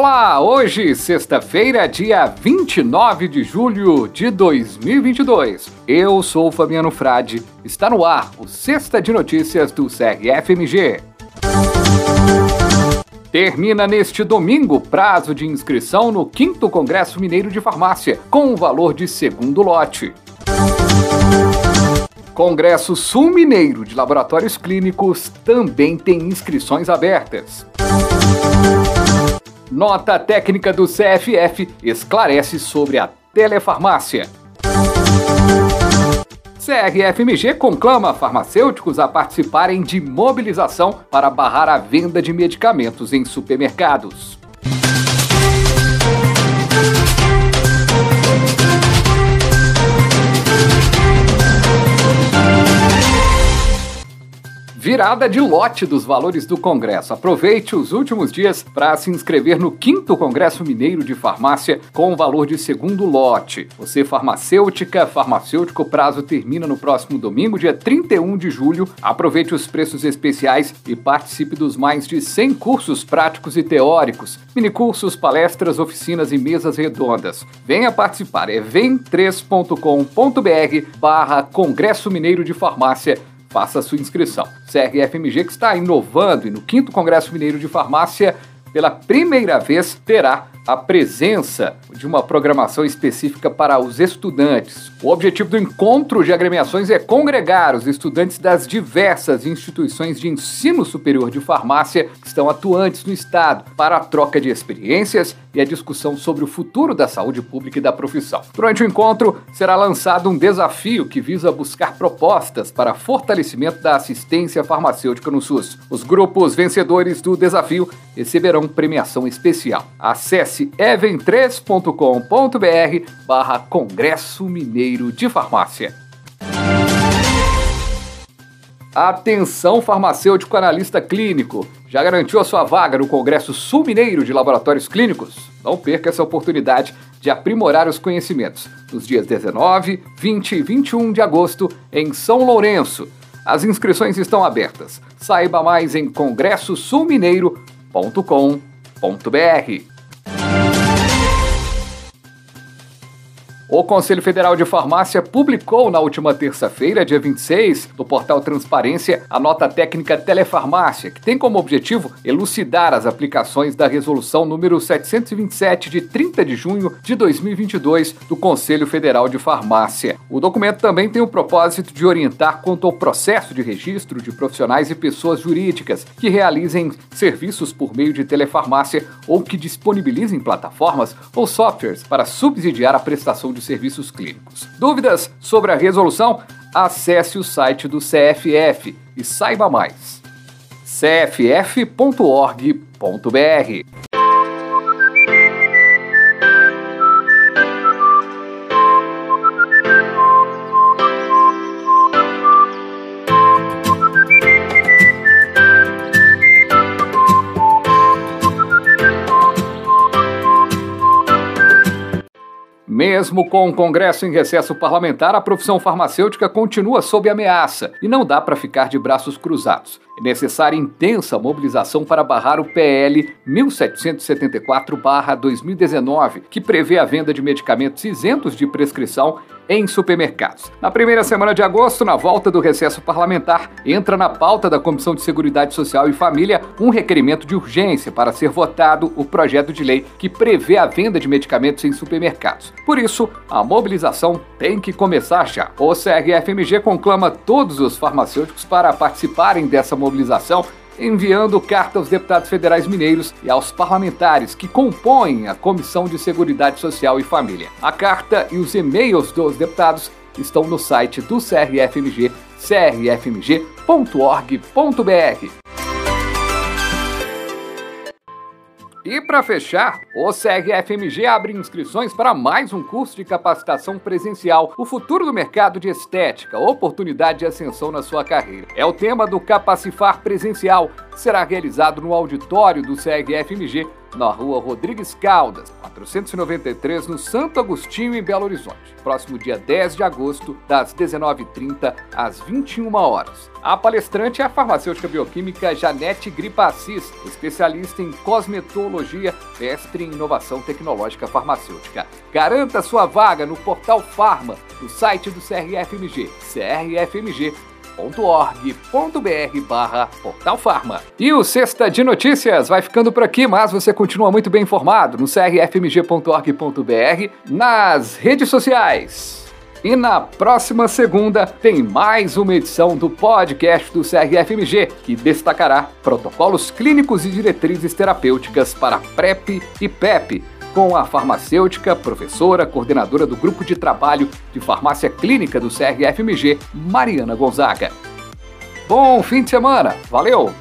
Olá, hoje, sexta-feira, dia 29 de julho de 2022. Eu sou o Fabiano Frade. Está no ar o Sexta de Notícias do CRFMG. Termina neste domingo prazo de inscrição no 5 Congresso Mineiro de Farmácia, com o valor de segundo lote. Congresso Sul Mineiro de Laboratórios Clínicos também tem inscrições abertas. Nota técnica do CFF esclarece sobre a telefarmácia. CRFMG conclama farmacêuticos a participarem de mobilização para barrar a venda de medicamentos em supermercados. Virada de lote dos valores do Congresso. Aproveite os últimos dias para se inscrever no 5 Congresso Mineiro de Farmácia com o valor de segundo lote. Você, farmacêutica, farmacêutico, prazo termina no próximo domingo, dia 31 de julho. Aproveite os preços especiais e participe dos mais de 100 cursos práticos e teóricos, minicursos, palestras, oficinas e mesas redondas. Venha participar, é vem3.com.br barra Congresso Mineiro de Farmácia faça sua inscrição. CRFMG que está inovando e no 5 Congresso Mineiro de Farmácia, pela primeira vez, terá a presença de uma programação específica para os estudantes. O objetivo do encontro de agremiações é congregar os estudantes das diversas instituições de ensino superior de farmácia que estão atuantes no estado para a troca de experiências e a discussão sobre o futuro da saúde pública e da profissão. Durante o encontro, será lançado um desafio que visa buscar propostas para fortalecimento da assistência farmacêutica no SUS. Os grupos vencedores do desafio receberão premiação especial. Acesse acesse even3.com.br barra Congresso Mineiro de Farmácia. Atenção farmacêutico analista clínico. Já garantiu a sua vaga no Congresso Sul Mineiro de Laboratórios Clínicos? Não perca essa oportunidade de aprimorar os conhecimentos nos dias 19, 20 e 21 de agosto em São Lourenço. As inscrições estão abertas. Saiba mais em congressosulmineiro.com.br. O Conselho Federal de Farmácia publicou na última terça-feira, dia 26, no portal Transparência, a nota técnica Telefarmácia, que tem como objetivo elucidar as aplicações da resolução número 727 de 30 de junho de 2022 do Conselho Federal de Farmácia. O documento também tem o propósito de orientar quanto ao processo de registro de profissionais e pessoas jurídicas que realizem serviços por meio de telefarmácia ou que disponibilizem plataformas ou softwares para subsidiar a prestação de de serviços clínicos. Dúvidas sobre a resolução? Acesse o site do CFF e saiba mais. cff.org.br Mesmo com o Congresso em recesso parlamentar, a profissão farmacêutica continua sob ameaça e não dá para ficar de braços cruzados. É necessária intensa mobilização para barrar o PL 1774-2019, que prevê a venda de medicamentos isentos de prescrição em supermercados. Na primeira semana de agosto, na volta do recesso parlamentar, entra na pauta da Comissão de Seguridade Social e Família um requerimento de urgência para ser votado o projeto de lei que prevê a venda de medicamentos em supermercados. Por isso, a mobilização tem que começar já. O CRFMG conclama todos os farmacêuticos para participarem dessa mobilização enviando carta aos deputados federais mineiros e aos parlamentares que compõem a Comissão de Seguridade Social e Família. A carta e os e-mails dos deputados estão no site do CRFMG, crfmg.org.br. E para fechar, O CRFMG abre inscrições para mais um curso de capacitação presencial, o futuro do mercado de estética, oportunidade de ascensão na sua carreira. É o tema do Capacifar Presencial, será realizado no auditório do CRFMG na rua Rodrigues Caldas, 493, no Santo Agostinho, em Belo Horizonte. Próximo dia 10 de agosto, das 19h30 às 21 horas. A palestrante é a farmacêutica bioquímica Janete Gripassis, especialista em cosmetologia, mestre em inovação tecnológica farmacêutica. Garanta sua vaga no Portal Farma, no site do CRFMG, crfmg org.br barra Portal Farma. E o Sexta de Notícias vai ficando por aqui, mas você continua muito bem informado no crfmg.org.br, nas redes sociais. E na próxima segunda tem mais uma edição do podcast do CRFMG, que destacará protocolos clínicos e diretrizes terapêuticas para PrEP e PEP com a farmacêutica, professora, coordenadora do Grupo de Trabalho de Farmácia Clínica do CRFMG, Mariana Gonzaga. Bom fim de semana, valeu!